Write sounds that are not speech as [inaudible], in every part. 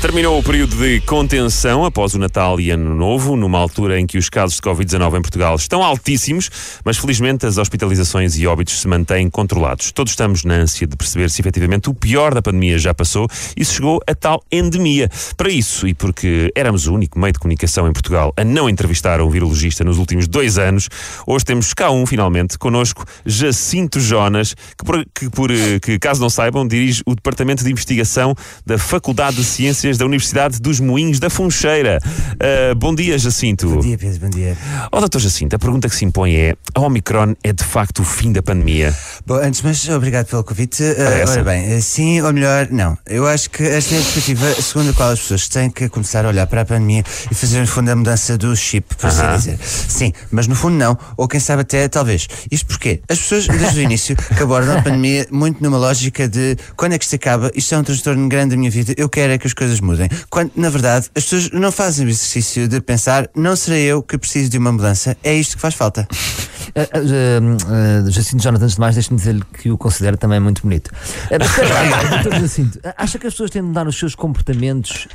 Terminou o período de contenção após o Natal e Ano Novo, numa altura em que os casos de Covid-19 em Portugal estão altíssimos, mas felizmente as hospitalizações e óbitos se mantêm controlados. Todos estamos na ânsia de perceber se efetivamente o pior da pandemia já passou e se chegou a tal endemia. Para isso, e porque éramos o único meio de comunicação em Portugal a não entrevistar um virologista nos últimos dois anos, hoje temos cá um, finalmente, connosco, Jacinto Jonas, que, por, que, por, que caso não saibam, dirige o Departamento de Investigação da Faculdade de Ciências da Universidade dos Moinhos da Funcheira. Uh, bom dia, Jacinto. Bom dia, Pedro, bom dia. Ó, oh, doutor Jacinto, a pergunta que se impõe é: a Omicron é de facto o fim da pandemia? Bom, antes, mas obrigado pelo convite. Uh, ora bem, sim ou melhor, não. Eu acho que esta é a perspectiva segundo a qual as pessoas têm que começar a olhar para a pandemia e fazer, no fundo, a mudança do chip, por assim uh -huh. dizer. Sim, mas no fundo não, ou quem sabe até talvez. Isto porquê? As pessoas, desde o início, que abordam a pandemia muito numa lógica de quando é que isto acaba, isto é um transtorno grande da minha vida, eu quero é que as coisas mudem. Quando, na verdade, as pessoas não fazem o exercício de pensar, não serei eu que preciso de uma mudança, é isto que faz falta. [laughs] Uh, uh, uh, Jacinto Jonathan, antes de mais, deixe-me dizer que o considero também muito bonito. Uh, [laughs] Jacinto, acha que as pessoas têm de mudar os seus comportamentos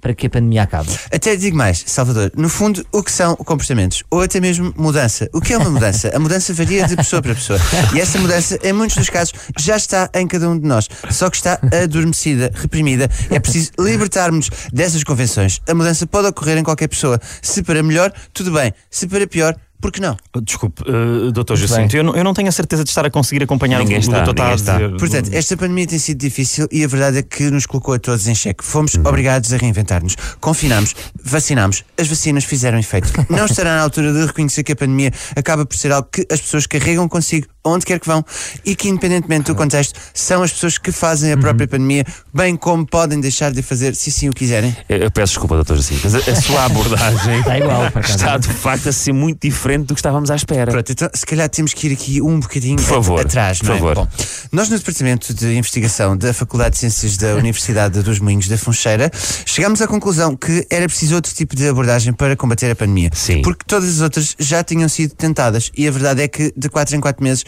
para que a pandemia acabe? Até digo mais, Salvador, no fundo, o que são comportamentos? Ou até mesmo mudança. O que é uma mudança? A mudança varia de pessoa para pessoa. E essa mudança, em muitos dos casos, já está em cada um de nós. Só que está adormecida, reprimida. É preciso libertarmos dessas convenções. A mudança pode ocorrer em qualquer pessoa. Se para melhor, tudo bem. Se para pior, por que não? Desculpe, uh, doutor Jacinto, eu não, eu não tenho a certeza de estar a conseguir acompanhar ninguém o que o doutor está a dizer. Portanto, esta pandemia tem sido difícil e a verdade é que nos colocou a todos em xeque. Fomos uhum. obrigados a reinventar-nos. Confinámos, vacinámos, as vacinas fizeram efeito. Não estará na altura de reconhecer que a pandemia acaba por ser algo que as pessoas carregam consigo onde quer que vão e que, independentemente do contexto, são as pessoas que fazem a própria uhum. pandemia, bem como podem deixar de fazer se sim o quiserem. Eu, eu peço desculpa, doutor Jacinto, mas a, a sua abordagem está, [laughs] igual, está de facto a ser muito diferente do que estávamos à espera. Pronto, então se calhar temos que ir aqui um bocadinho por favor, atrás, por não é? favor. Bom, nós no Departamento de Investigação da Faculdade de Ciências da Universidade dos Moinhos da Funcheira chegámos à conclusão que era preciso outro tipo de abordagem para combater a pandemia. Sim. Porque todas as outras já tinham sido tentadas e a verdade é que de 4 em 4 meses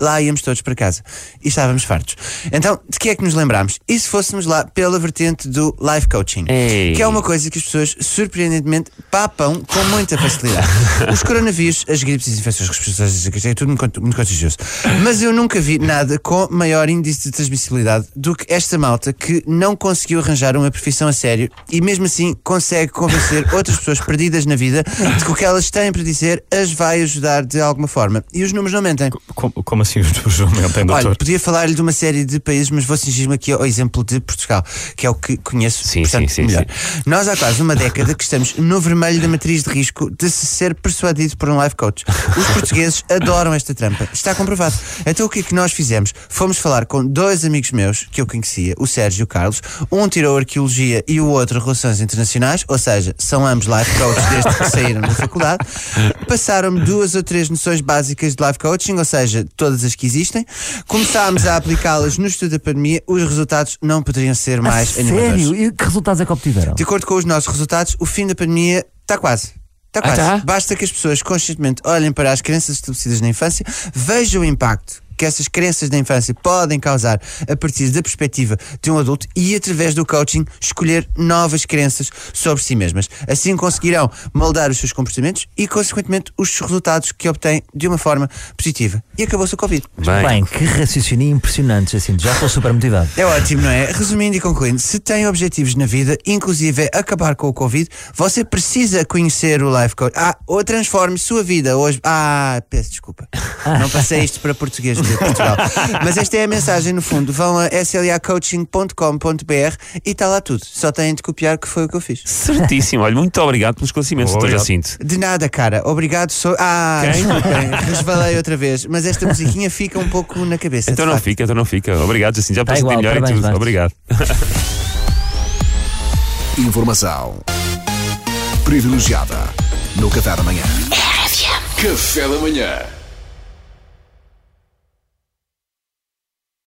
lá íamos todos para casa e estávamos fartos. Então, de que é que nos lembramos? E se fôssemos lá pela vertente do life coaching, Ei. que é uma coisa que as pessoas surpreendentemente papam com muita facilidade. [laughs] Os coronavírus, as gripes e as infecções respiratórias, é tudo muito, muito contagioso. Mas eu nunca vi nada com maior índice de transmissibilidade do que esta malta que não conseguiu arranjar uma profissão a sério e mesmo assim consegue convencer outras pessoas perdidas na vida de que o que elas têm para dizer as vai ajudar de alguma forma. E os números não mentem. Como, como assim os números não mentem, doutor? Olha, podia falar-lhe de uma série de países, mas vou cingir-me aqui ao exemplo de Portugal, que é o que conheço sim, portanto, sim, sim, melhor. Sim. Nós há quase uma década que estamos no vermelho da matriz de risco de se ser persuadido por um life coach. Os portugueses adoram esta trampa. Está comprovado. Então o que é que nós fizemos? Fomos falar com dois amigos meus que eu conhecia, o Sérgio e o Carlos. Um tirou arqueologia e o outro relações internacionais, ou seja, são ambos life coaches desde que saíram da faculdade. Passaram-me duas ou três noções básicas de life coaching, ou seja, todas as que existem. Começámos a aplicá-las no estudo da pandemia. Os resultados não poderiam ser mais a animadores. Sério? E que resultados é que obtiveram? De acordo com os nossos resultados, o fim da pandemia está quase. Está quase. Ah, tá? Basta que as pessoas conscientemente olhem para as crenças estabelecidas na infância, vejam o impacto que essas crenças da infância podem causar a partir da perspectiva de um adulto e, através do coaching, escolher novas crenças sobre si mesmas. Assim conseguirão moldar os seus comportamentos e, consequentemente, os resultados que obtêm de uma forma positiva. E acabou-se o Covid. Bem, Bem, que raciocínio impressionante, Jacinto. Já estou super motivado. É ótimo, não é? Resumindo e concluindo, se tem objetivos na vida, inclusive é acabar com o Covid, você precisa conhecer o Life Coach. Ah, ou transforme sua vida hoje. Ah, peço desculpa. Não passei isto para português de Portugal. [laughs] Mas esta é a mensagem, no fundo. Vão a slacoaching.com.br e está lá tudo. Só têm de copiar que foi o que eu fiz. certíssimo. Olha, muito obrigado pelos doutor Obrigado. Jacinto. De nada, cara. Obrigado. Sou... Ah, desculpem. Resvalei outra vez. Mas esta musiquinha fica um pouco na cabeça. Então não facto. fica, então não fica. Obrigado, Jacinto. Já Tá melhor e parabéns, tudo. Obrigado. Informação privilegiada no Café da manhã. Café da manhã.